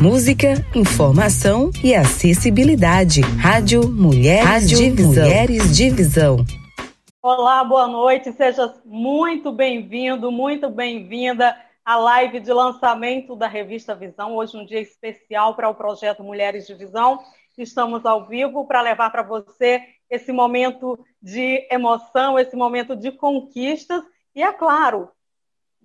Música, informação e acessibilidade. Rádio Mulheres Rádio Divisão. Mulheres Divisão. Olá, boa noite. Seja muito bem-vindo, muito bem-vinda à live de lançamento da revista Visão. Hoje um dia especial para o projeto Mulheres de Visão. Estamos ao vivo para levar para você esse momento de emoção, esse momento de conquistas e, é claro,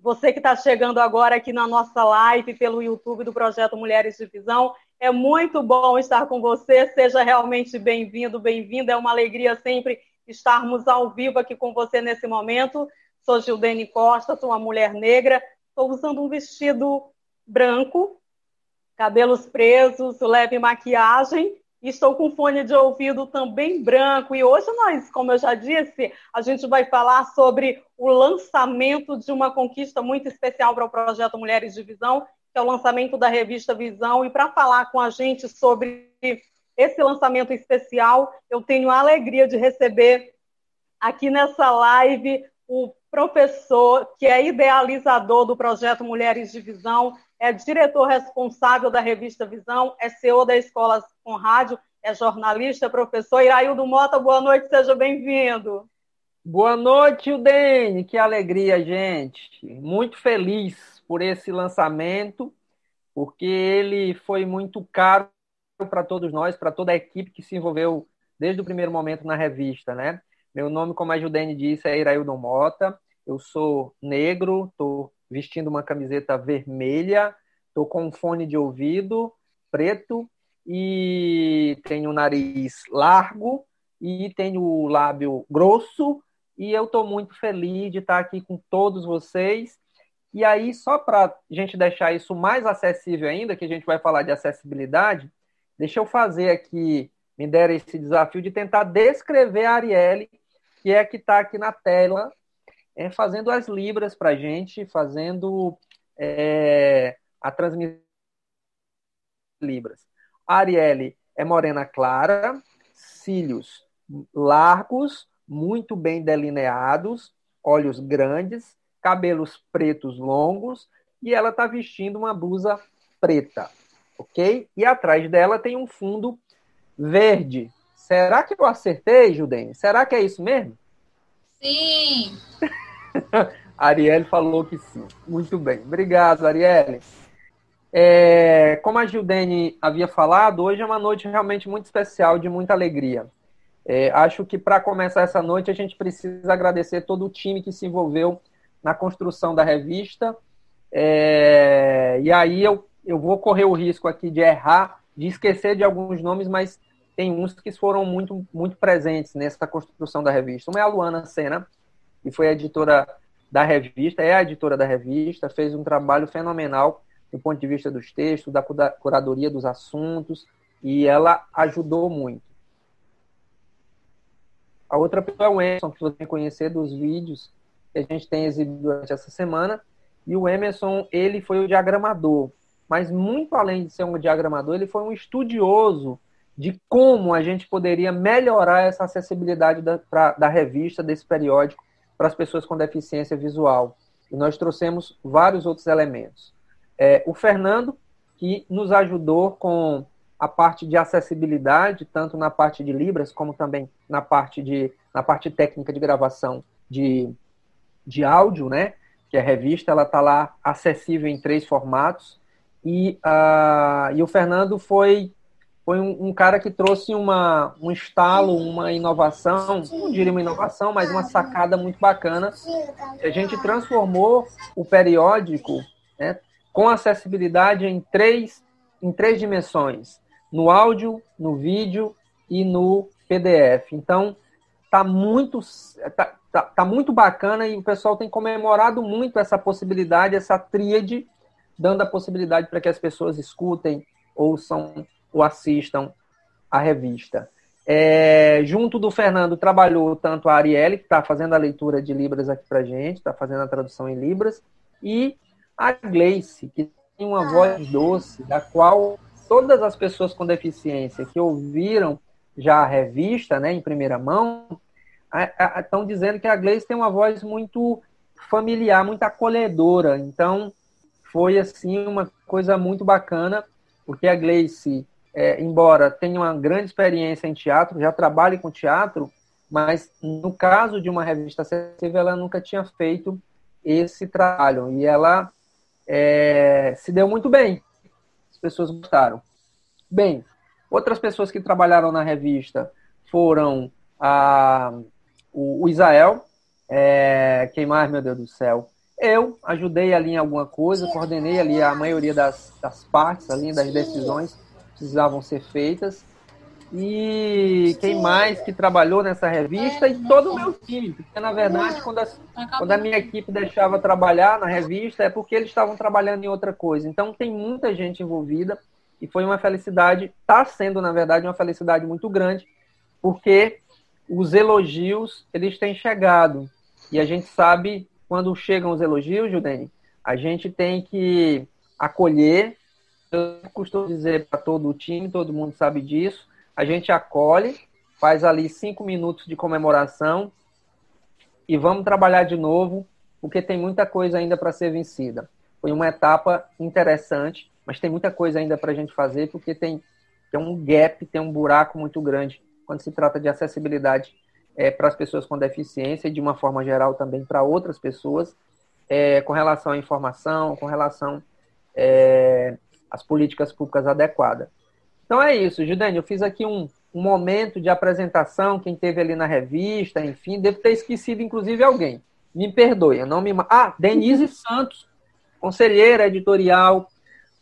você que está chegando agora aqui na nossa live pelo YouTube do Projeto Mulheres de Visão, é muito bom estar com você. Seja realmente bem-vindo, bem-vinda. É uma alegria sempre estarmos ao vivo aqui com você nesse momento. Sou Gildene Costa, sou uma mulher negra. Estou usando um vestido branco, cabelos presos, leve maquiagem estou com fone de ouvido também branco. E hoje nós, como eu já disse, a gente vai falar sobre o lançamento de uma conquista muito especial para o projeto Mulheres de Visão, que é o lançamento da revista Visão. E para falar com a gente sobre esse lançamento especial, eu tenho a alegria de receber aqui nessa live o professor que é idealizador do projeto Mulheres de Visão, é diretor responsável da revista Visão, é CEO da Escola com Rádio, é jornalista, professor Iraildo Mota. Boa noite, seja bem-vindo. Boa noite, Udene. Que alegria, gente. Muito feliz por esse lançamento, porque ele foi muito caro para todos nós, para toda a equipe que se envolveu desde o primeiro momento na revista, né? Meu nome, como a Judene disse, é Iraildo Mota. Eu sou negro, estou vestindo uma camiseta vermelha, estou com um fone de ouvido preto e tenho o nariz largo e tenho o lábio grosso e eu estou muito feliz de estar aqui com todos vocês. E aí, só para a gente deixar isso mais acessível ainda, que a gente vai falar de acessibilidade, deixa eu fazer aqui, me deram esse desafio de tentar descrever a Arielle, que é que está aqui na tela é, fazendo as libras para a gente, fazendo é, a transmissão libras. A Arielle é morena clara, cílios largos, muito bem delineados, olhos grandes, cabelos pretos longos e ela está vestindo uma blusa preta, ok? E atrás dela tem um fundo verde. Será que eu acertei, Judene? Será que é isso mesmo? Sim. Arielle falou que sim. Muito bem. Obrigado, Arielle. É, como a Gildene havia falado, hoje é uma noite realmente muito especial, de muita alegria. É, acho que para começar essa noite a gente precisa agradecer todo o time que se envolveu na construção da revista. É, e aí eu, eu vou correr o risco aqui de errar, de esquecer de alguns nomes, mas tem uns que foram muito, muito presentes nessa construção da revista. Uma é a Luana Sena, que foi editora da revista, é a editora da revista, fez um trabalho fenomenal do ponto de vista dos textos, da curadoria dos assuntos, e ela ajudou muito. A outra pessoa é o Emerson, que você tem conhecer dos vídeos que a gente tem exibido durante essa semana. E o Emerson, ele foi o diagramador. Mas muito além de ser um diagramador, ele foi um estudioso de como a gente poderia melhorar essa acessibilidade da, pra, da revista, desse periódico, para as pessoas com deficiência visual. E nós trouxemos vários outros elementos. É, o Fernando, que nos ajudou com a parte de acessibilidade, tanto na parte de Libras, como também na parte, de, na parte técnica de gravação de, de áudio, né? Que a revista ela está lá acessível em três formatos. E, uh, e o Fernando foi foi um, um, cara que trouxe uma, um estalo, uma inovação, não diria uma inovação, mas uma sacada muito bacana. A gente transformou o periódico né, com acessibilidade em três, em três dimensões: no áudio, no vídeo e no PDF. Então, tá muito, tá, tá, tá muito bacana e o pessoal tem comemorado muito essa possibilidade, essa tríade, dando a possibilidade para que as pessoas escutem, ouçam ou assistam a revista. É, junto do Fernando trabalhou tanto a Arielle, que está fazendo a leitura de Libras aqui para gente, está fazendo a tradução em Libras, e a Gleice, que tem uma voz doce, da qual todas as pessoas com deficiência que ouviram já a revista, né, em primeira mão, estão dizendo que a Gleice tem uma voz muito familiar, muito acolhedora. Então, foi assim uma coisa muito bacana porque a Gleice, é, embora tenha uma grande experiência em teatro, já trabalhe com teatro, mas no caso de uma revista acessível, ela nunca tinha feito esse trabalho. E ela é, se deu muito bem. As pessoas gostaram. Bem, outras pessoas que trabalharam na revista foram a, o, o Isael, é, quem mais, meu Deus do céu? Eu ajudei ali em alguma coisa, coordenei ali a maioria das, das partes ali, das decisões precisavam ser feitas. E quem mais que trabalhou nessa revista e todo o meu time, porque na verdade quando a, quando a minha equipe deixava trabalhar na revista é porque eles estavam trabalhando em outra coisa. Então tem muita gente envolvida e foi uma felicidade, está sendo na verdade uma felicidade muito grande, porque os elogios eles têm chegado e a gente sabe quando chegam os elogios, Judene, a gente tem que acolher. Eu costumo dizer para todo o time, todo mundo sabe disso a gente acolhe, faz ali cinco minutos de comemoração e vamos trabalhar de novo, porque tem muita coisa ainda para ser vencida. Foi uma etapa interessante, mas tem muita coisa ainda para a gente fazer, porque tem, tem um gap, tem um buraco muito grande quando se trata de acessibilidade é, para as pessoas com deficiência e, de uma forma geral, também para outras pessoas, é, com relação à informação, com relação é, às políticas públicas adequadas. Então é isso, Judene, eu fiz aqui um, um momento de apresentação, quem teve ali na revista, enfim, devo ter esquecido inclusive alguém. Me perdoe, eu não me. Ah, Denise Santos, conselheira editorial.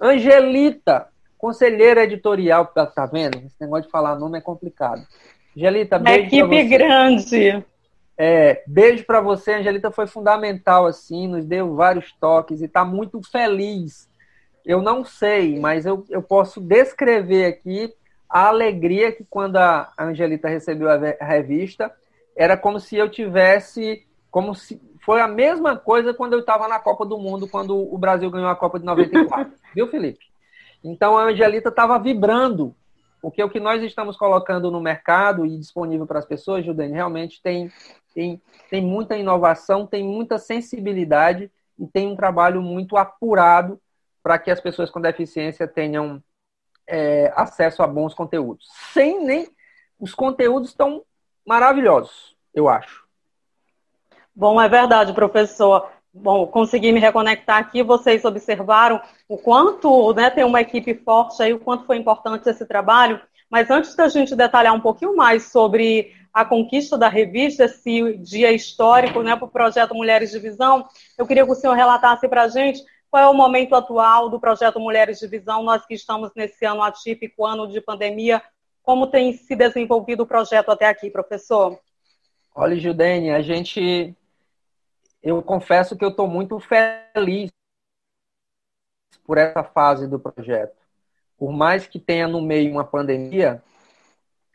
Angelita, conselheira editorial, tá, tá vendo? Esse negócio de falar nome é complicado. Angelita, beijo. Equipe grande. É, beijo para você, Angelita foi fundamental assim, nos deu vários toques e está muito feliz eu não sei, mas eu, eu posso descrever aqui a alegria que quando a Angelita recebeu a revista, era como se eu tivesse, como se foi a mesma coisa quando eu estava na Copa do Mundo, quando o Brasil ganhou a Copa de 94. Viu, Felipe? Então a Angelita estava vibrando, porque o que nós estamos colocando no mercado e disponível para as pessoas, Judane, realmente tem, tem, tem muita inovação, tem muita sensibilidade e tem um trabalho muito apurado para que as pessoas com deficiência tenham é, acesso a bons conteúdos. Sem nem. Os conteúdos estão maravilhosos, eu acho. Bom, é verdade, professor. Bom, consegui me reconectar aqui. Vocês observaram o quanto né, tem uma equipe forte aí, o quanto foi importante esse trabalho. Mas antes da gente detalhar um pouquinho mais sobre a conquista da revista, esse dia histórico né, para o projeto Mulheres de Visão, eu queria que o senhor relatasse para a gente qual é o momento atual do projeto Mulheres de Visão? Nós que estamos nesse ano atípico, ano de pandemia, como tem se desenvolvido o projeto até aqui, professor? Olha, Judene, a gente. Eu confesso que eu estou muito feliz por essa fase do projeto. Por mais que tenha no meio uma pandemia,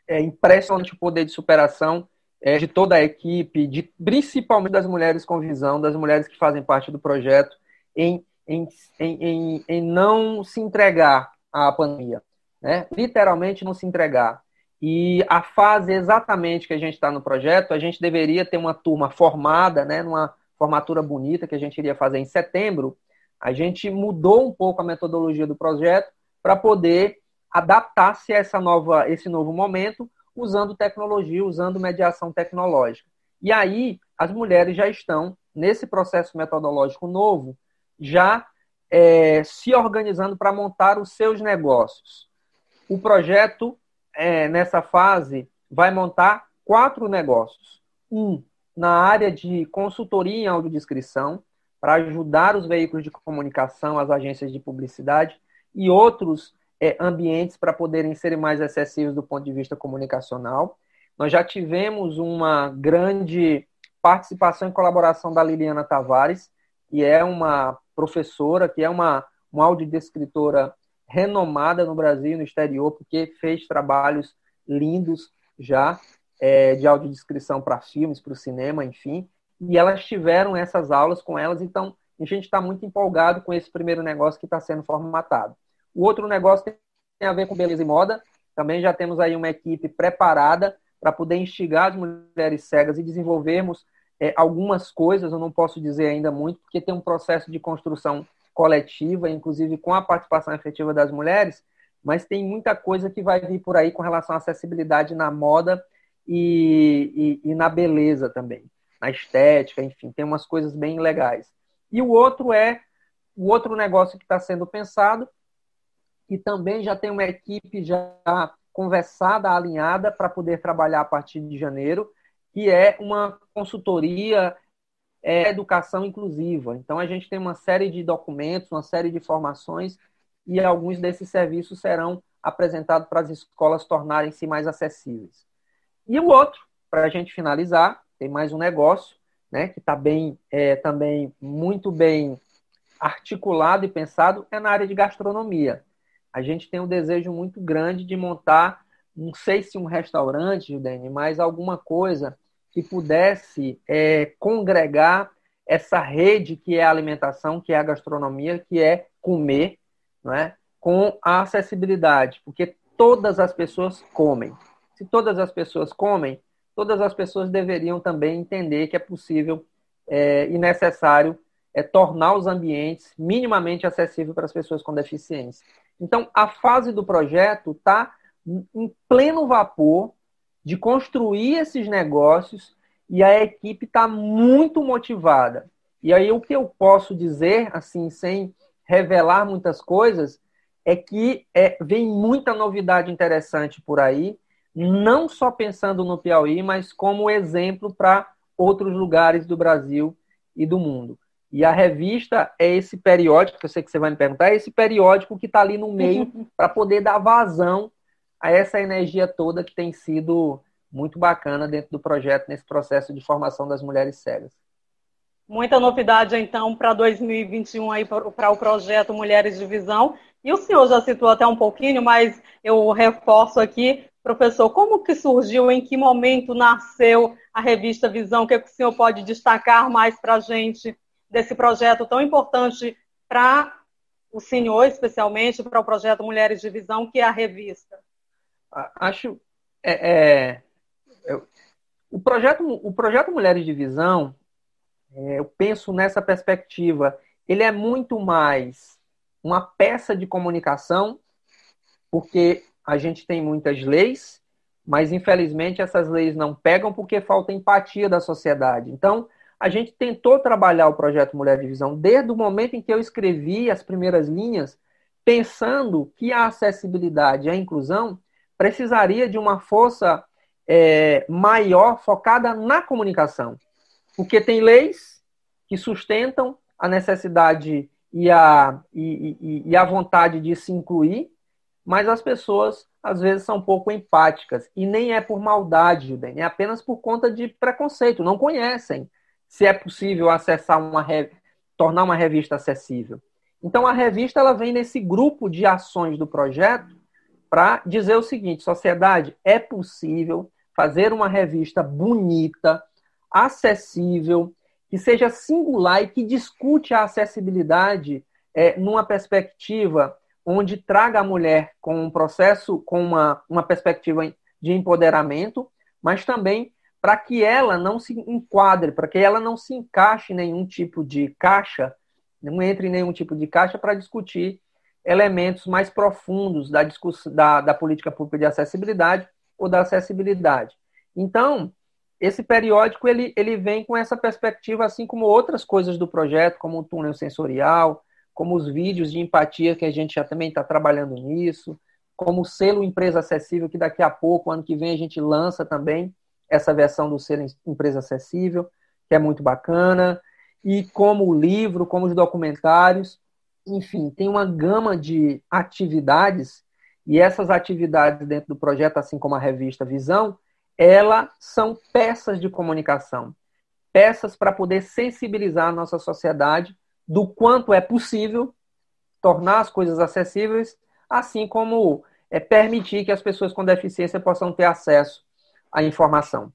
é impressionante o poder de superação é, de toda a equipe, de, principalmente das mulheres com visão, das mulheres que fazem parte do projeto, em em, em, em não se entregar à pandemia, né? literalmente não se entregar. E a fase exatamente que a gente está no projeto, a gente deveria ter uma turma formada, né, numa formatura bonita que a gente iria fazer em setembro. A gente mudou um pouco a metodologia do projeto para poder adaptar-se a essa nova, esse novo momento, usando tecnologia, usando mediação tecnológica. E aí, as mulheres já estão nesse processo metodológico novo, já é, se organizando para montar os seus negócios. O projeto, é, nessa fase, vai montar quatro negócios. Um, na área de consultoria em audiodescrição, para ajudar os veículos de comunicação, as agências de publicidade, e outros é, ambientes para poderem ser mais acessíveis do ponto de vista comunicacional. Nós já tivemos uma grande participação e colaboração da Liliana Tavares, que é uma professora, que é uma, uma audiodescritora renomada no Brasil e no exterior, porque fez trabalhos lindos já é, de audiodescrição para filmes, para o cinema, enfim. E elas tiveram essas aulas com elas, então a gente está muito empolgado com esse primeiro negócio que está sendo formatado. O outro negócio tem a ver com beleza e moda. Também já temos aí uma equipe preparada para poder instigar as mulheres cegas e desenvolvermos é, algumas coisas, eu não posso dizer ainda muito, porque tem um processo de construção coletiva, inclusive com a participação efetiva das mulheres, mas tem muita coisa que vai vir por aí com relação à acessibilidade na moda e, e, e na beleza também, na estética, enfim, tem umas coisas bem legais. E o outro é o outro negócio que está sendo pensado, e também já tem uma equipe já conversada, alinhada, para poder trabalhar a partir de janeiro, que é uma consultoria é, educação inclusiva. Então, a gente tem uma série de documentos, uma série de formações, e alguns desses serviços serão apresentados para as escolas tornarem-se mais acessíveis. E o outro, para a gente finalizar, tem mais um negócio, né, que está bem, é, também muito bem articulado e pensado, é na área de gastronomia. A gente tem um desejo muito grande de montar, não sei se um restaurante, Judene, mas alguma coisa que pudesse é, congregar essa rede que é a alimentação, que é a gastronomia, que é comer, não é? com a acessibilidade, porque todas as pessoas comem. Se todas as pessoas comem, todas as pessoas deveriam também entender que é possível é, e necessário é, tornar os ambientes minimamente acessíveis para as pessoas com deficiência. Então, a fase do projeto está em pleno vapor de construir esses negócios e a equipe está muito motivada. E aí, o que eu posso dizer, assim, sem revelar muitas coisas, é que é, vem muita novidade interessante por aí, não só pensando no Piauí, mas como exemplo para outros lugares do Brasil e do mundo. E a revista é esse periódico, que eu sei que você vai me perguntar, é esse periódico que está ali no meio para poder dar vazão a essa energia toda que tem sido muito bacana dentro do projeto, nesse processo de formação das mulheres cegas. Muita novidade, então, para 2021 aí para o projeto Mulheres de Visão. E o senhor já citou até um pouquinho, mas eu reforço aqui, professor, como que surgiu, em que momento nasceu a revista Visão? O que, é que o senhor pode destacar mais para a gente desse projeto tão importante para o senhor, especialmente para o projeto Mulheres de Visão, que é a revista? Acho. É, é, o, projeto, o projeto Mulheres de Visão, é, eu penso nessa perspectiva, ele é muito mais uma peça de comunicação, porque a gente tem muitas leis, mas infelizmente essas leis não pegam porque falta empatia da sociedade. Então, a gente tentou trabalhar o projeto Mulher de Visão desde o momento em que eu escrevi as primeiras linhas, pensando que a acessibilidade e a inclusão precisaria de uma força é, maior focada na comunicação. Porque tem leis que sustentam a necessidade e a, e, e, e a vontade de se incluir, mas as pessoas às vezes são um pouco empáticas. E nem é por maldade, Juden, é apenas por conta de preconceito, não conhecem se é possível acessar uma tornar uma revista acessível. Então a revista ela vem nesse grupo de ações do projeto para dizer o seguinte: sociedade, é possível fazer uma revista bonita, acessível, que seja singular e que discute a acessibilidade é, numa perspectiva onde traga a mulher com um processo, com uma, uma perspectiva de empoderamento, mas também para que ela não se enquadre, para que ela não se encaixe em nenhum tipo de caixa, não entre em nenhum tipo de caixa para discutir elementos mais profundos da, da, da política pública de acessibilidade ou da acessibilidade. Então, esse periódico ele, ele vem com essa perspectiva, assim como outras coisas do projeto, como o túnel sensorial, como os vídeos de empatia, que a gente já também está trabalhando nisso, como o selo Empresa Acessível, que daqui a pouco, ano que vem, a gente lança também, essa versão do selo Empresa Acessível, que é muito bacana, e como o livro, como os documentários, enfim, tem uma gama de atividades, e essas atividades dentro do projeto, assim como a revista Visão, elas são peças de comunicação, peças para poder sensibilizar a nossa sociedade do quanto é possível tornar as coisas acessíveis, assim como é, permitir que as pessoas com deficiência possam ter acesso a informação.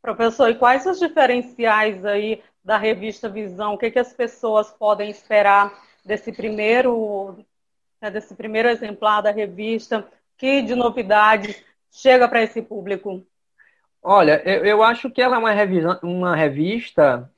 Professor, e quais os diferenciais aí da revista Visão? O que, que as pessoas podem esperar desse primeiro, né, desse primeiro exemplar da revista? Que de novidades chega para esse público? Olha, eu, eu, acho que ela é uma uma revista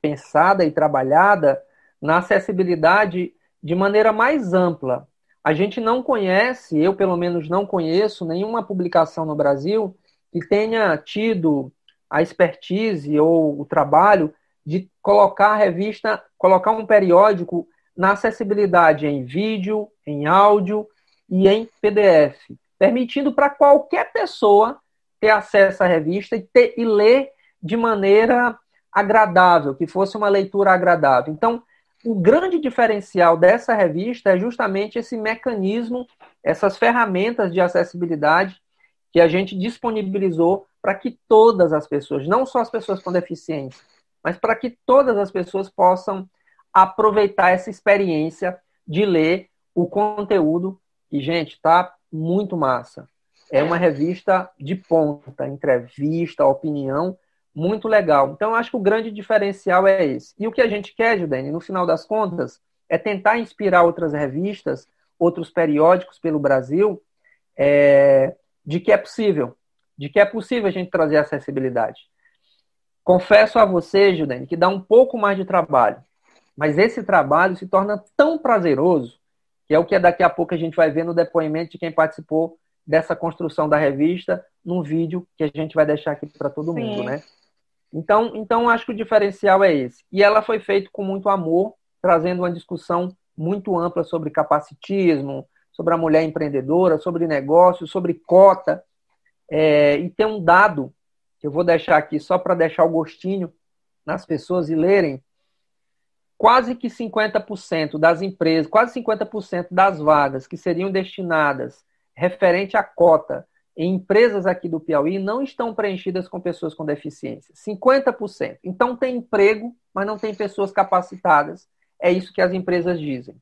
pensada e trabalhada na acessibilidade de maneira mais ampla. a gente não conhece, eu pelo menos não conheço nenhuma publicação no Brasil que tenha tido a expertise ou o trabalho de colocar a revista, colocar um periódico na acessibilidade em vídeo, em áudio e em PDF, permitindo para qualquer pessoa ter acesso à revista e, ter, e ler de maneira agradável, que fosse uma leitura agradável. Então, o grande diferencial dessa revista é justamente esse mecanismo, essas ferramentas de acessibilidade que a gente disponibilizou para que todas as pessoas, não só as pessoas com deficiência, mas para que todas as pessoas possam aproveitar essa experiência de ler o conteúdo que, gente, está muito massa. É uma revista de ponta, entrevista, opinião, muito legal. Então, acho que o grande diferencial é esse. E o que a gente quer, Judene, no final das contas, é tentar inspirar outras revistas, outros periódicos pelo Brasil, é, de que é possível, de que é possível a gente trazer acessibilidade. Confesso a você, Judene, que dá um pouco mais de trabalho, mas esse trabalho se torna tão prazeroso, que é o que daqui a pouco a gente vai ver no depoimento de quem participou dessa construção da revista, num vídeo que a gente vai deixar aqui para todo Sim. mundo, né? Então, então acho que o diferencial é esse. E ela foi feita com muito amor, trazendo uma discussão muito ampla sobre capacitismo, sobre a mulher empreendedora, sobre negócio, sobre cota. É, e tem um dado que eu vou deixar aqui só para deixar o gostinho nas pessoas e lerem. Quase que 50% das empresas, quase 50% das vagas que seriam destinadas referente à cota em empresas aqui do Piauí não estão preenchidas com pessoas com deficiência. 50%. Então tem emprego, mas não tem pessoas capacitadas. É isso que as empresas dizem.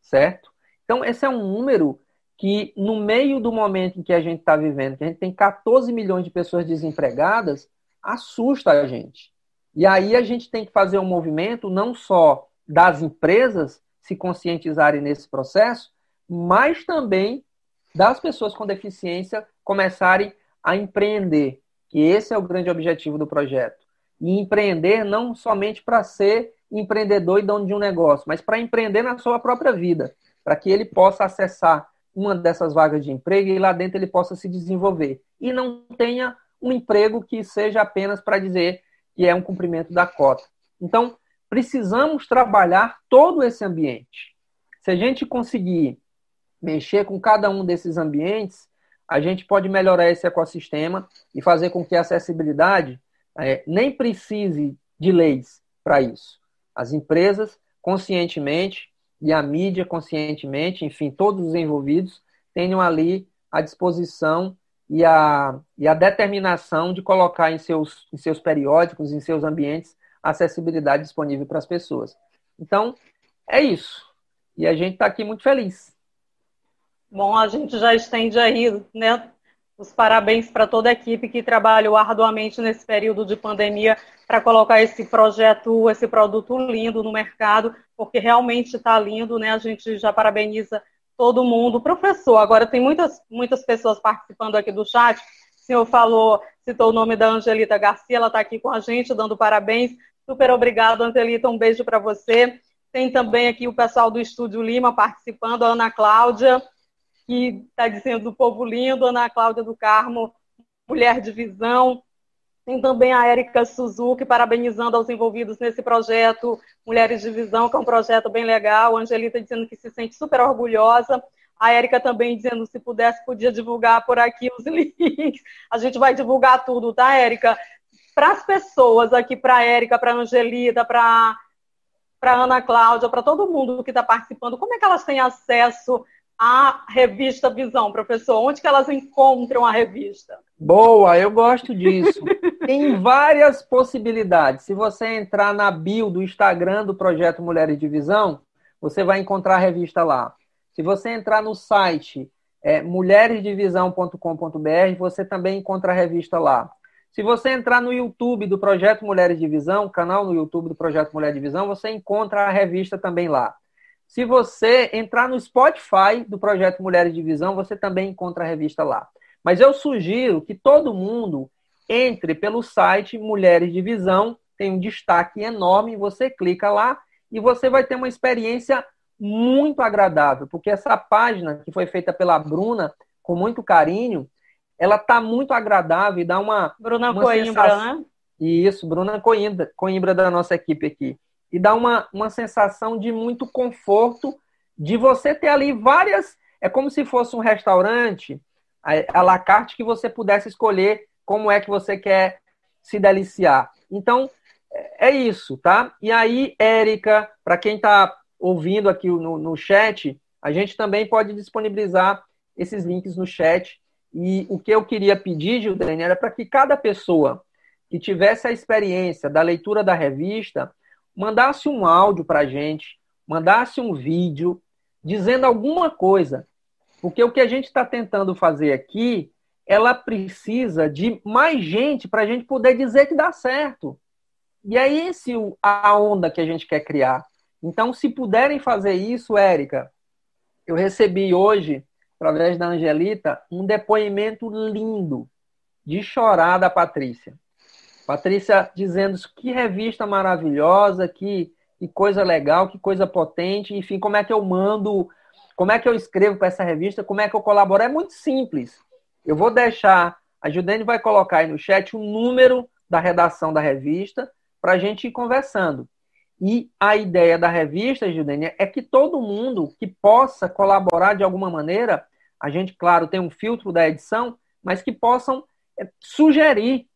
Certo? Então, esse é um número que, no meio do momento em que a gente está vivendo, que a gente tem 14 milhões de pessoas desempregadas, assusta a gente. E aí a gente tem que fazer um movimento não só das empresas se conscientizarem nesse processo, mas também das pessoas com deficiência começarem a empreender, que esse é o grande objetivo do projeto. E empreender não somente para ser empreendedor e dono de um negócio, mas para empreender na sua própria vida, para que ele possa acessar uma dessas vagas de emprego e lá dentro ele possa se desenvolver. E não tenha um emprego que seja apenas para dizer que é um cumprimento da cota. Então, precisamos trabalhar todo esse ambiente. Se a gente conseguir mexer com cada um desses ambientes, a gente pode melhorar esse ecossistema e fazer com que a acessibilidade é, nem precise de leis para isso. As empresas, conscientemente, e a mídia, conscientemente, enfim, todos os envolvidos, tenham ali a disposição e a, e a determinação de colocar em seus, em seus periódicos, em seus ambientes, acessibilidade disponível para as pessoas. Então, é isso. E a gente está aqui muito feliz. Bom, a gente já estende aí, né, os parabéns para toda a equipe que trabalhou arduamente nesse período de pandemia para colocar esse projeto, esse produto lindo no mercado, porque realmente está lindo, né? A gente já parabeniza todo mundo. Professor, agora tem muitas, muitas pessoas participando aqui do chat. O senhor falou, citou o nome da Angelita Garcia, ela está aqui com a gente, dando parabéns. Super obrigado, Angelita, um beijo para você. Tem também aqui o pessoal do Estúdio Lima participando, a Ana Cláudia, que está dizendo do povo lindo, Ana Cláudia do Carmo, mulher de visão. Tem também a Érica Suzuki parabenizando aos envolvidos nesse projeto Mulheres de Visão, que é um projeto bem legal. A Angelita dizendo que se sente super orgulhosa. A Érica também dizendo se pudesse, podia divulgar por aqui os links. A gente vai divulgar tudo, tá, Érica? Para as pessoas aqui, para a Érica, para a Angelita, para para Ana Cláudia, para todo mundo que está participando, como é que elas têm acesso a revista Visão, professor? Onde que elas encontram a revista? Boa, eu gosto disso. Tem várias possibilidades. Se você entrar na bio do Instagram do Projeto Mulheres de Visão, você vai encontrar a revista lá. Se você entrar no site é, mulheresdivisão.com.br, você também encontra a revista lá. Se você entrar no YouTube do Projeto Mulheres de Visão, canal no YouTube do Projeto Mulher de Visão, você encontra a revista também lá. Se você entrar no Spotify do projeto Mulheres de Visão, você também encontra a revista lá. Mas eu sugiro que todo mundo entre pelo site Mulheres de Visão, tem um destaque enorme, você clica lá e você vai ter uma experiência muito agradável, porque essa página que foi feita pela Bruna com muito carinho, ela tá muito agradável e dá uma Bruna uma Coimbra, sensação... né? Isso, Bruna Coimbra, Coimbra da nossa equipe aqui. E dá uma, uma sensação de muito conforto, de você ter ali várias. É como se fosse um restaurante, a, la carte, que você pudesse escolher como é que você quer se deliciar. Então, é isso, tá? E aí, Érica, para quem está ouvindo aqui no, no chat, a gente também pode disponibilizar esses links no chat. E o que eu queria pedir, Gildene, era para que cada pessoa que tivesse a experiência da leitura da revista mandasse um áudio para a gente, mandasse um vídeo dizendo alguma coisa. Porque o que a gente está tentando fazer aqui, ela precisa de mais gente para a gente poder dizer que dá certo. E é esse a onda que a gente quer criar. Então, se puderem fazer isso, Érica, eu recebi hoje, através da Angelita, um depoimento lindo de chorar da Patrícia. Patrícia dizendo que revista maravilhosa, que, que coisa legal, que coisa potente, enfim, como é que eu mando, como é que eu escrevo para essa revista, como é que eu colaboro. É muito simples. Eu vou deixar, a Judene vai colocar aí no chat o número da redação da revista para a gente ir conversando. E a ideia da revista, Judênia, é que todo mundo que possa colaborar de alguma maneira, a gente, claro, tem um filtro da edição, mas que possam é, sugerir.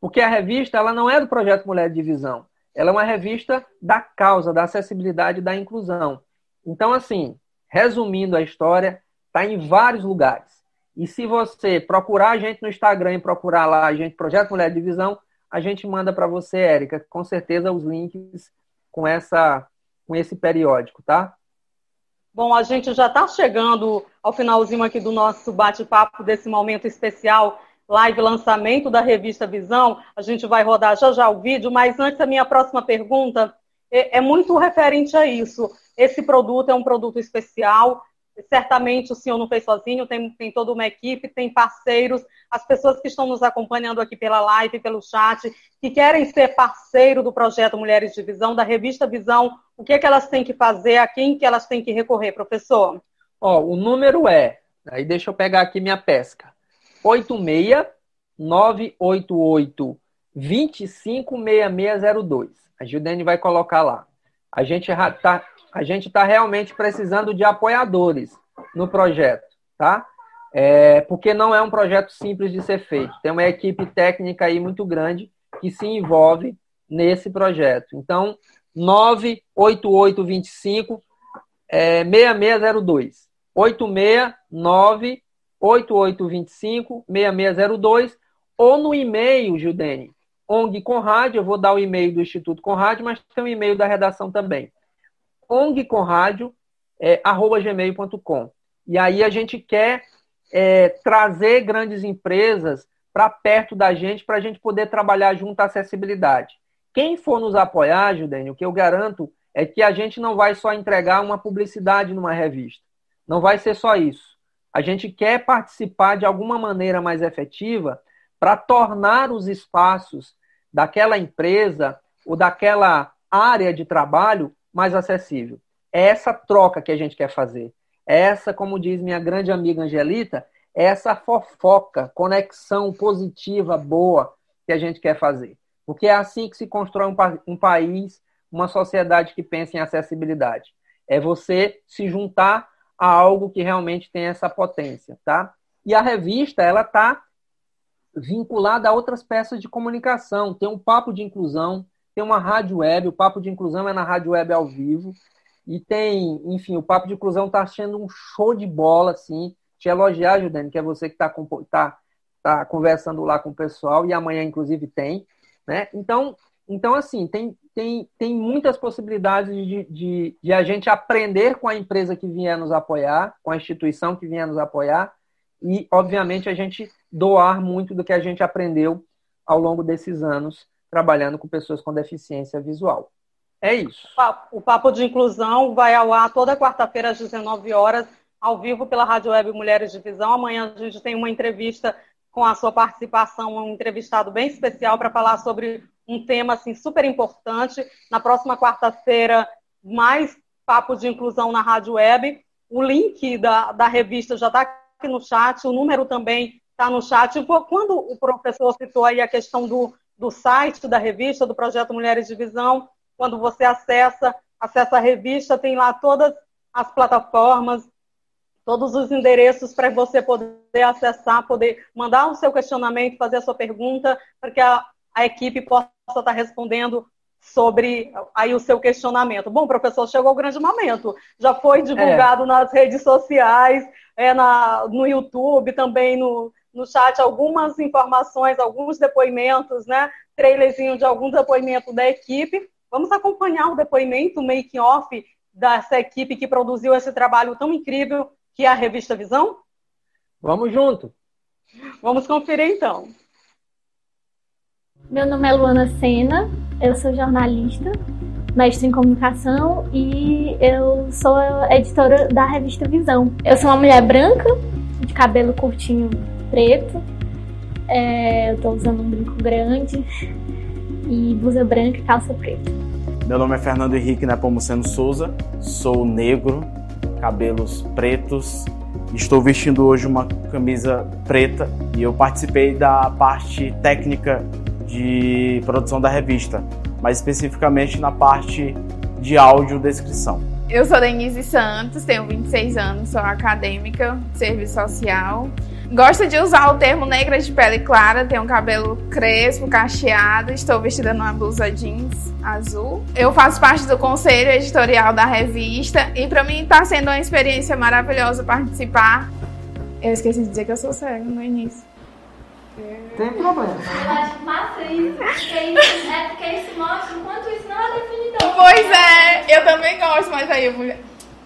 Porque a revista ela não é do projeto Mulher de Divisão. Ela é uma revista da causa, da acessibilidade e da inclusão. Então, assim, resumindo a história, está em vários lugares. E se você procurar a gente no Instagram e procurar lá a gente, Projeto Mulher de Divisão, a gente manda para você, Érica, com certeza os links com essa com esse periódico, tá? Bom, a gente já está chegando ao finalzinho aqui do nosso bate-papo desse momento especial, live lançamento da revista Visão. A gente vai rodar já já o vídeo, mas antes a minha próxima pergunta é, é muito referente a isso. Esse produto é um produto especial, certamente o senhor não fez sozinho, tem, tem toda uma equipe, tem parceiros, as pessoas que estão nos acompanhando aqui pela live, pelo chat, que querem ser parceiro do projeto Mulheres de Visão, da revista Visão, o que, é que elas têm que fazer, a quem que elas têm que recorrer, professor? Ó, o número é, aí deixa eu pegar aqui minha pesca, 86 988 256602. A Gildene vai colocar lá. A gente está a gente está realmente precisando de apoiadores no projeto, tá? É, porque não é um projeto simples de ser feito. Tem uma equipe técnica aí muito grande que se envolve nesse projeto. Então, 98825 é, 6602. 869 8825 6602 ou no e-mail, Gildene, ONG Conrad, eu vou dar o e-mail do Instituto Conrad, mas tem o e-mail da redação também ongconradio, é, arroba gmail.com. E aí a gente quer é, trazer grandes empresas para perto da gente, para a gente poder trabalhar junto à acessibilidade. Quem for nos apoiar, Judênio, o que eu garanto é que a gente não vai só entregar uma publicidade numa revista. Não vai ser só isso. A gente quer participar de alguma maneira mais efetiva para tornar os espaços daquela empresa ou daquela área de trabalho mais acessível. É essa troca que a gente quer fazer. É essa, como diz minha grande amiga Angelita, é essa fofoca, conexão positiva, boa que a gente quer fazer. Porque é assim que se constrói um, um país, uma sociedade que pensa em acessibilidade. É você se juntar a algo que realmente tem essa potência, tá? E a revista, ela está vinculada a outras peças de comunicação. Tem um papo de inclusão, tem uma rádio web, o Papo de Inclusão é na rádio web ao vivo. E tem, enfim, o Papo de Inclusão está sendo um show de bola, assim. Te elogiar, Judane, que é você que está tá, tá conversando lá com o pessoal, e amanhã, inclusive, tem. Né? Então, então assim, tem, tem, tem muitas possibilidades de, de, de a gente aprender com a empresa que vier nos apoiar, com a instituição que vier nos apoiar, e, obviamente, a gente doar muito do que a gente aprendeu ao longo desses anos trabalhando com pessoas com deficiência visual. É isso. O Papo de Inclusão vai ao ar toda quarta-feira às 19 horas, ao vivo pela Rádio Web Mulheres de Visão. Amanhã a gente tem uma entrevista com a sua participação, um entrevistado bem especial para falar sobre um tema assim super importante. Na próxima quarta-feira, mais Papo de Inclusão na Rádio Web. O link da, da revista já está aqui no chat, o número também está no chat. Quando o professor citou aí a questão do, do site da revista, do projeto Mulheres de Visão, quando você acessa, acessa a revista, tem lá todas as plataformas, todos os endereços para você poder acessar, poder mandar o seu questionamento, fazer a sua pergunta, para que a, a equipe possa estar respondendo sobre aí o seu questionamento. Bom, professor, chegou o grande momento. Já foi divulgado é. nas redes sociais, é, na, no YouTube, também no, no chat, algumas informações, alguns depoimentos, né? Trailerzinho de algum depoimento da equipe. Vamos acompanhar o depoimento, o making-off dessa equipe que produziu esse trabalho tão incrível que é a revista Visão? Vamos junto. Vamos conferir então. Meu nome é Luana Sena, eu sou jornalista, mestre em comunicação e eu sou editora da revista Visão. Eu sou uma mulher branca, de cabelo curtinho preto, é, eu tô usando um brinco grande e blusa branca e calça preta. Meu nome é Fernando Henrique Nepomuceno Souza, sou negro, cabelos pretos. Estou vestindo hoje uma camisa preta e eu participei da parte técnica de produção da revista, mais especificamente na parte de audiodescrição. Eu sou Denise Santos, tenho 26 anos, sou acadêmica, serviço social. Gosto de usar o termo negra de pele clara, tenho um cabelo crespo, cacheado, estou vestida numa blusa jeans azul. Eu faço parte do conselho editorial da revista e para mim está sendo uma experiência maravilhosa participar. Eu esqueci de dizer que eu sou cega no início. Tem problema. Eu acho massa isso, porque isso, é porque isso mostra enquanto isso não é definidor. Pois é, eu também gosto, mas aí eu vou...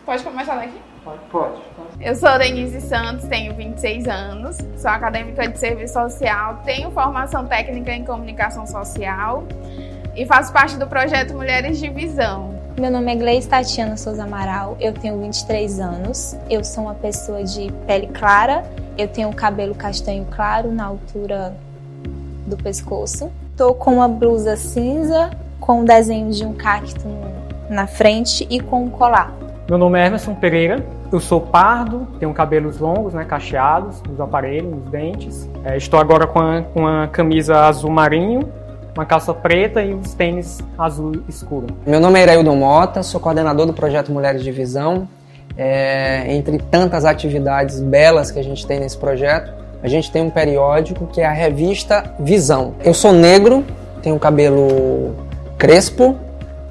Pode começar daqui? Pode, pode. Eu sou Denise Santos, tenho 26 anos, sou acadêmica de serviço social, tenho formação técnica em comunicação social e faço parte do projeto Mulheres de Visão. Meu nome é Gleice Tatiana Souza Amaral, eu tenho 23 anos, eu sou uma pessoa de pele clara eu tenho cabelo castanho claro na altura do pescoço. Tô com uma blusa cinza com o desenho de um cacto na frente e com um colar. Meu nome é Emerson Pereira, eu sou pardo, tenho cabelos longos, né, cacheados, nos aparelhos, nos dentes. É, estou agora com a, com a camisa azul marinho, uma calça preta e os tênis azul escuro. Meu nome é Iraildon Mota, sou coordenador do projeto Mulheres de Visão é, entre tantas atividades belas que a gente tem nesse projeto, a gente tem um periódico que é a revista Visão. Eu sou negro, tenho cabelo crespo,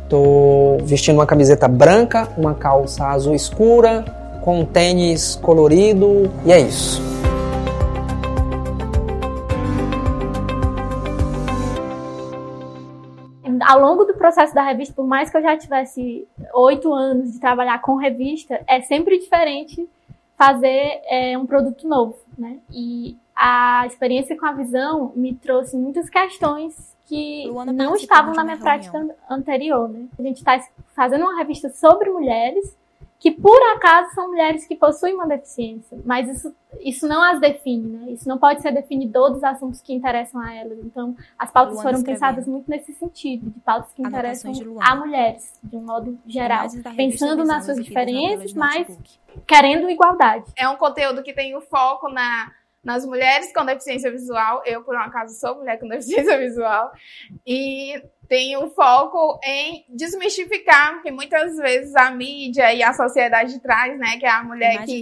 estou vestindo uma camiseta branca, uma calça azul escura, com um tênis colorido e é isso. ao longo do processo da revista, por mais que eu já tivesse oito anos de trabalhar com revista, é sempre diferente fazer é, um produto novo, né? E a experiência com a visão me trouxe muitas questões que não estavam na minha prática anterior, né? A gente está fazendo uma revista sobre mulheres que por acaso são mulheres que possuem uma deficiência, mas isso, isso não as define, né? Isso não pode ser definidor dos assuntos que interessam a elas. Então, as pautas Luana foram pensadas muito nesse sentido, de pautas que interessam a mulheres, de um modo geral, pensando nas suas diferenças, mas querendo igualdade. É um conteúdo que tem o foco na nas mulheres com deficiência visual. Eu, por um acaso, sou mulher com deficiência visual. E tem um foco em desmistificar que muitas vezes a mídia e a sociedade traz, né, que é a mulher que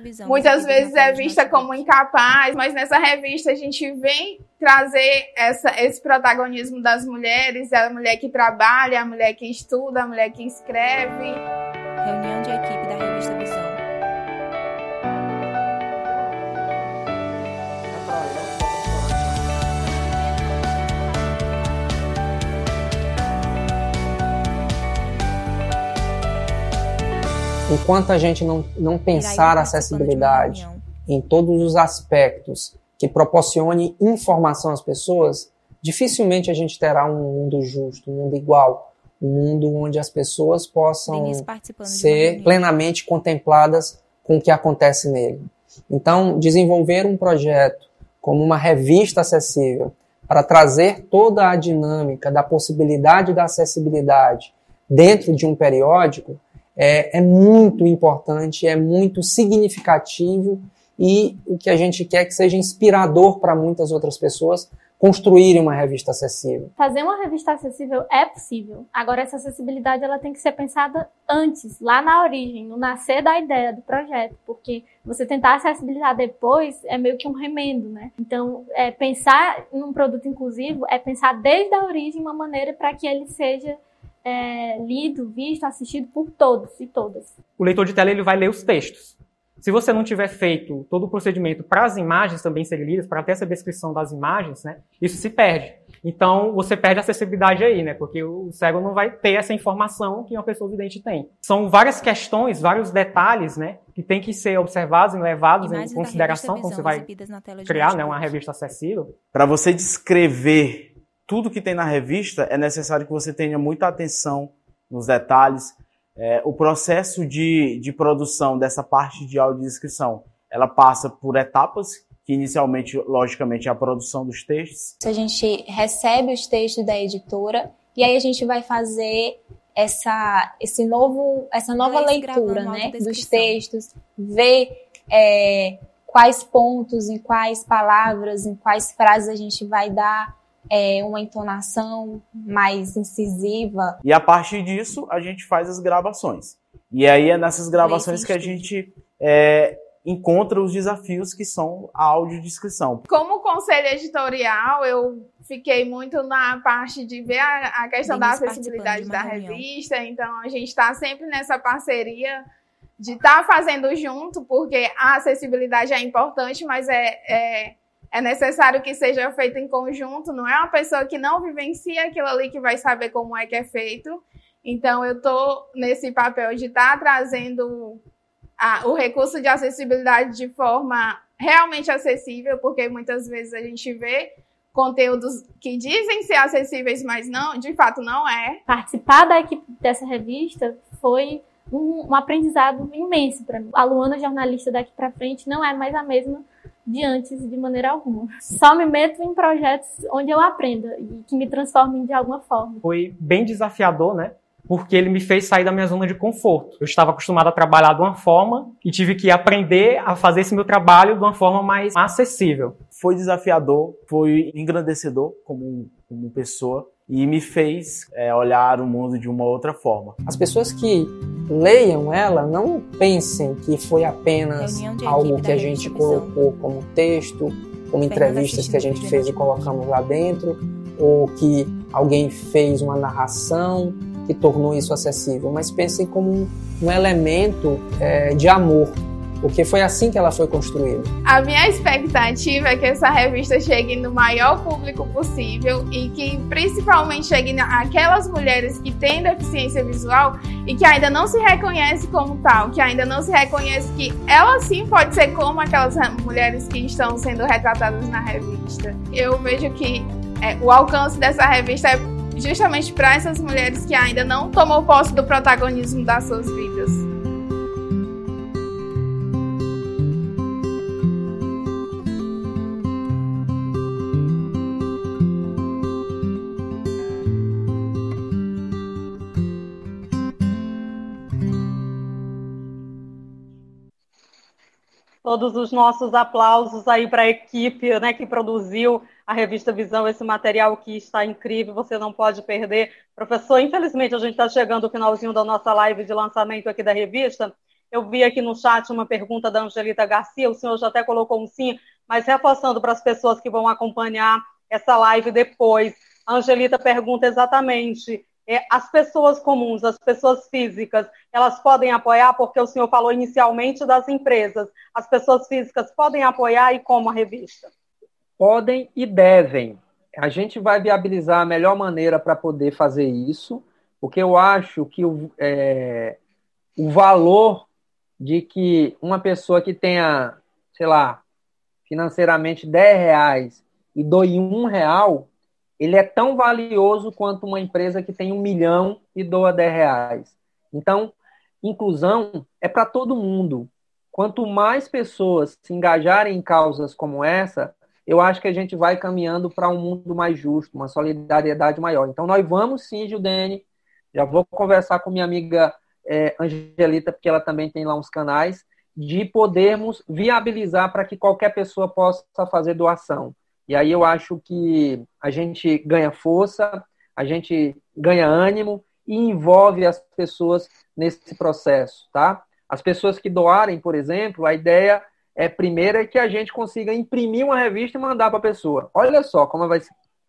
Visão, muitas vezes é vista como incapaz, mas nessa revista a gente vem trazer essa, esse protagonismo das mulheres, a mulher que trabalha, a mulher que estuda, a mulher que escreve. Reunião de equipe enquanto a gente não, não pensar a acessibilidade em todos os aspectos que proporcione informação às pessoas, dificilmente a gente terá um mundo justo, um mundo igual, um mundo onde as pessoas possam ser plenamente contempladas com o que acontece nele. Então, desenvolver um projeto como uma revista acessível para trazer toda a dinâmica da possibilidade da acessibilidade dentro de um periódico é, é muito importante, é muito significativo e o que a gente quer é que seja inspirador para muitas outras pessoas construírem uma revista acessível. Fazer uma revista acessível é possível. Agora essa acessibilidade ela tem que ser pensada antes, lá na origem, no nascer da ideia do projeto, porque você tentar acessibilidade depois é meio que um remendo, né? Então, é, pensar num produto inclusivo é pensar desde a origem uma maneira para que ele seja é, lido, visto, assistido por todos e todas. O leitor de tela ele vai ler os textos. Se você não tiver feito todo o procedimento para as imagens também serem lidas, para ter essa descrição das imagens, né, isso se perde. Então, você perde a acessibilidade aí, né? Porque o cego não vai ter essa informação que uma pessoa vidente tem. São várias questões, vários detalhes, né? Que tem que ser observados e levados em consideração quando você vai criar né, uma revista acessível. Para você descrever tudo que tem na revista, é necessário que você tenha muita atenção nos detalhes, é, o processo de, de produção dessa parte de audiodescrição, ela passa por etapas, que inicialmente, logicamente, é a produção dos textos. A gente recebe os textos da editora e aí a gente vai fazer essa, esse novo, essa nova leitura né, dos textos, ver é, quais pontos, em quais palavras, em quais frases a gente vai dar é, uma entonação mais incisiva. E a partir disso, a gente faz as gravações. E aí é nessas gravações que a gente é, encontra os desafios que são a audiodescrição. Como conselho editorial, eu fiquei muito na parte de ver a, a questão da acessibilidade da revista, então a gente está sempre nessa parceria de estar tá fazendo junto, porque a acessibilidade é importante, mas é, é é necessário que seja feito em conjunto, não é uma pessoa que não vivencia aquilo ali que vai saber como é que é feito. Então, eu estou nesse papel de estar tá trazendo a, o recurso de acessibilidade de forma realmente acessível, porque muitas vezes a gente vê conteúdos que dizem ser acessíveis, mas não, de fato não é. Participar da equipe dessa revista foi um, um aprendizado imenso para mim. A Luana, jornalista daqui para frente, não é mais a mesma de antes de maneira alguma. Só me meto em projetos onde eu aprenda e que me transformem de alguma forma. Foi bem desafiador, né? Porque ele me fez sair da minha zona de conforto. Eu estava acostumado a trabalhar de uma forma e tive que aprender a fazer esse meu trabalho de uma forma mais acessível. Foi desafiador, foi engrandecedor como, como pessoa e me fez é, olhar o mundo de uma outra forma. As pessoas que leiam ela não pensem que foi apenas algo que a gente colocou como texto, como entrevistas que a gente fez e colocamos lá dentro, ou que alguém fez uma narração que tornou isso acessível, mas pensem como um, um elemento é, de amor porque foi assim que ela foi construída. A minha expectativa é que essa revista chegue no maior público possível e que principalmente chegue naquelas mulheres que têm deficiência visual e que ainda não se reconhece como tal, que ainda não se reconhece que ela sim pode ser como aquelas mulheres que estão sendo retratadas na revista. Eu vejo que é, o alcance dessa revista é justamente para essas mulheres que ainda não tomou posse do protagonismo das suas vidas. Todos os nossos aplausos aí para a equipe né, que produziu a revista Visão, esse material que está incrível, você não pode perder. Professor, infelizmente a gente está chegando ao finalzinho da nossa live de lançamento aqui da revista. Eu vi aqui no chat uma pergunta da Angelita Garcia, o senhor já até colocou um sim, mas reforçando para as pessoas que vão acompanhar essa live depois. A Angelita pergunta exatamente é, as pessoas comuns, as pessoas físicas, elas podem apoiar, porque o senhor falou inicialmente das empresas. As pessoas físicas podem apoiar e como a revista? Podem e devem. A gente vai viabilizar a melhor maneira para poder fazer isso, porque eu acho que o, é, o valor de que uma pessoa que tenha, sei lá, financeiramente 10 reais e doe um real, ele é tão valioso quanto uma empresa que tem um milhão e doa 10 reais. Então, inclusão é para todo mundo. Quanto mais pessoas se engajarem em causas como essa, eu acho que a gente vai caminhando para um mundo mais justo, uma solidariedade maior. Então, nós vamos sim, Judene. Já vou conversar com minha amiga é, Angelita, porque ela também tem lá uns canais, de podermos viabilizar para que qualquer pessoa possa fazer doação. E aí eu acho que a gente ganha força, a gente ganha ânimo e envolve as pessoas nesse processo, tá? As pessoas que doarem, por exemplo, a ideia é primeiro é que a gente consiga imprimir uma revista e mandar para a pessoa. Olha só como vai,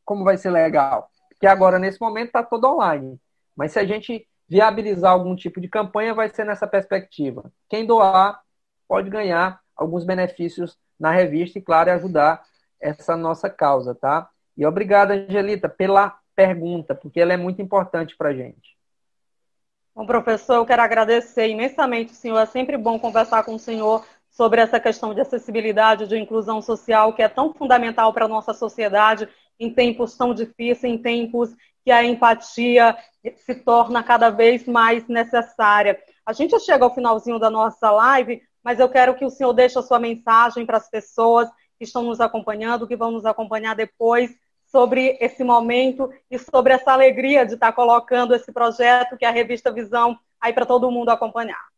como vai ser legal. Porque agora, nesse momento, está todo online. Mas se a gente viabilizar algum tipo de campanha, vai ser nessa perspectiva. Quem doar pode ganhar alguns benefícios na revista e, claro, ajudar essa nossa causa, tá? E obrigado, Angelita, pela pergunta, porque ela é muito importante para a gente. Bom, professor, eu quero agradecer imensamente, senhor. É sempre bom conversar com o senhor sobre essa questão de acessibilidade, de inclusão social, que é tão fundamental para a nossa sociedade em tempos tão difíceis, em tempos que a empatia se torna cada vez mais necessária. A gente chega ao finalzinho da nossa live, mas eu quero que o senhor deixe a sua mensagem para as pessoas que estão nos acompanhando, que vão nos acompanhar depois, sobre esse momento e sobre essa alegria de estar colocando esse projeto que é a revista Visão aí para todo mundo acompanhar.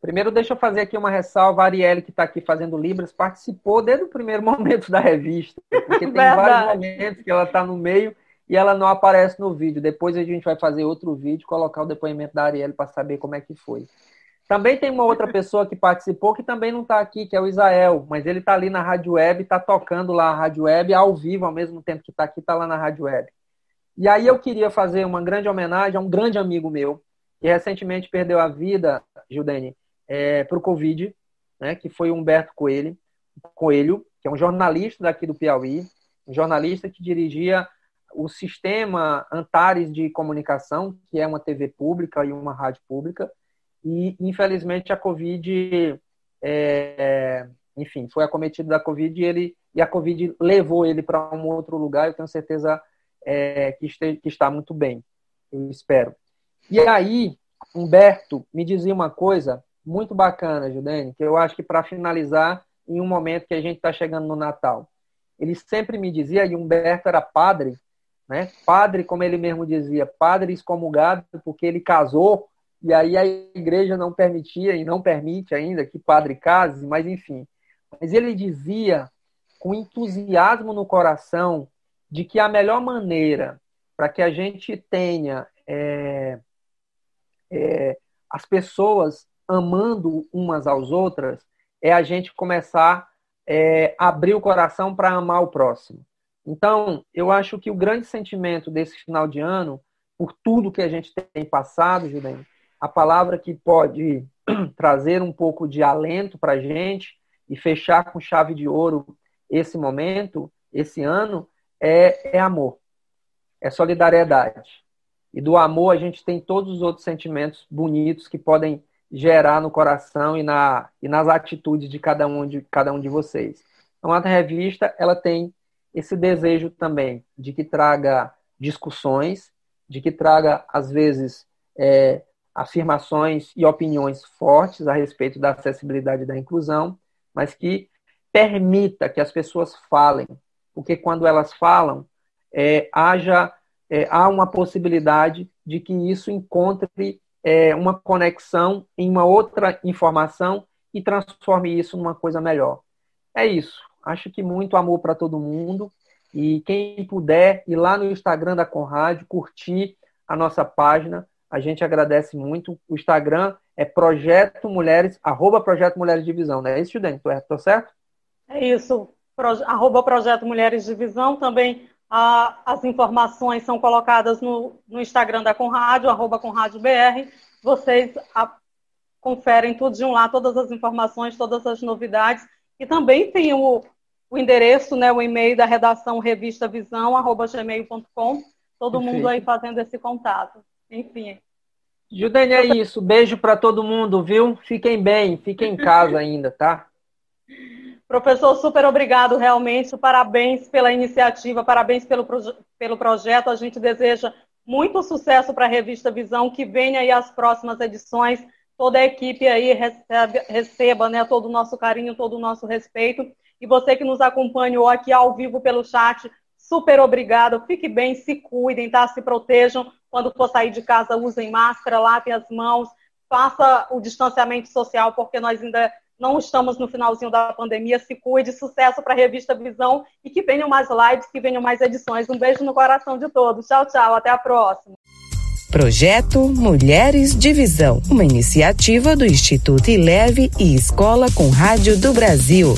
Primeiro, deixa eu fazer aqui uma ressalva. A Arielle, que está aqui fazendo Libras, participou desde o primeiro momento da revista. Porque tem vários momentos que ela está no meio e ela não aparece no vídeo. Depois a gente vai fazer outro vídeo, colocar o depoimento da Arielle para saber como é que foi. Também tem uma outra pessoa que participou que também não está aqui, que é o Isael, mas ele está ali na Rádio Web, está tocando lá a Rádio Web ao vivo, ao mesmo tempo que está aqui, está lá na Rádio Web. E aí eu queria fazer uma grande homenagem a um grande amigo meu, que recentemente perdeu a vida, Gildene, é, para o Covid, né, que foi o Humberto Coelho, Coelho, que é um jornalista daqui do Piauí, um jornalista que dirigia o sistema Antares de comunicação, que é uma TV pública e uma rádio pública, e infelizmente a Covid, é, enfim, foi acometido da Covid e, ele, e a Covid levou ele para um outro lugar. Eu tenho certeza é, que, este, que está muito bem, eu espero. E aí, Humberto me dizia uma coisa muito bacana, Judene, que eu acho que para finalizar, em um momento que a gente está chegando no Natal. Ele sempre me dizia, e Humberto era padre, né? Padre, como ele mesmo dizia, padre excomungado, porque ele casou e aí a igreja não permitia e não permite ainda que padre case, mas enfim. Mas ele dizia com entusiasmo no coração de que a melhor maneira para que a gente tenha é, é, as pessoas amando umas às outras é a gente começar é, abrir o coração para amar o próximo. Então, eu acho que o grande sentimento desse final de ano, por tudo que a gente tem passado, Juliano, a palavra que pode trazer um pouco de alento para a gente e fechar com chave de ouro esse momento, esse ano, é, é amor, é solidariedade. E do amor a gente tem todos os outros sentimentos bonitos que podem gerar no coração e, na, e nas atitudes de cada um de cada um de vocês. Então a revista ela tem esse desejo também de que traga discussões, de que traga às vezes é, afirmações e opiniões fortes a respeito da acessibilidade e da inclusão, mas que permita que as pessoas falem, porque quando elas falam, é, haja é, há uma possibilidade de que isso encontre é, uma conexão em uma outra informação e transforme isso numa coisa melhor. É isso. Acho que muito amor para todo mundo. E quem puder ir lá no Instagram da Conrad, curtir a nossa página, a gente agradece muito. O Instagram é Projeto Mulheres, arroba Projeto Mulheres Divisão, não é isso, Judene? Estou certo? É isso, Pro, arroba Projeto Mulheres Divisão. Também a, as informações são colocadas no, no Instagram da Conrádio, arroba BR. Vocês a, conferem tudo de um lá, todas as informações, todas as novidades. E também tem o, o endereço, né, o e-mail da redação revista visão, arroba gmail.com. Todo Perfeito. mundo aí fazendo esse contato enfim. Judene, é isso. Beijo para todo mundo, viu? Fiquem bem, fiquem em casa ainda, tá? Professor, super obrigado, realmente. Parabéns pela iniciativa, parabéns pelo, proje pelo projeto. A gente deseja muito sucesso para a revista Visão, que venha aí as próximas edições. Toda a equipe aí recebe, receba né, todo o nosso carinho, todo o nosso respeito. E você que nos acompanhou aqui ao vivo pelo chat, super obrigado. Fique bem, se cuidem, tá? Se protejam Quando for sair de casa, usem máscara, lavem as mãos, faça o distanciamento social, porque nós ainda não estamos no finalzinho da pandemia. Se cuide, sucesso para a revista Visão e que venham mais lives, que venham mais edições. Um beijo no coração de todos. Tchau, tchau. Até a próxima. Projeto Mulheres de Visão, uma iniciativa do Instituto Ileve e Escola com Rádio do Brasil.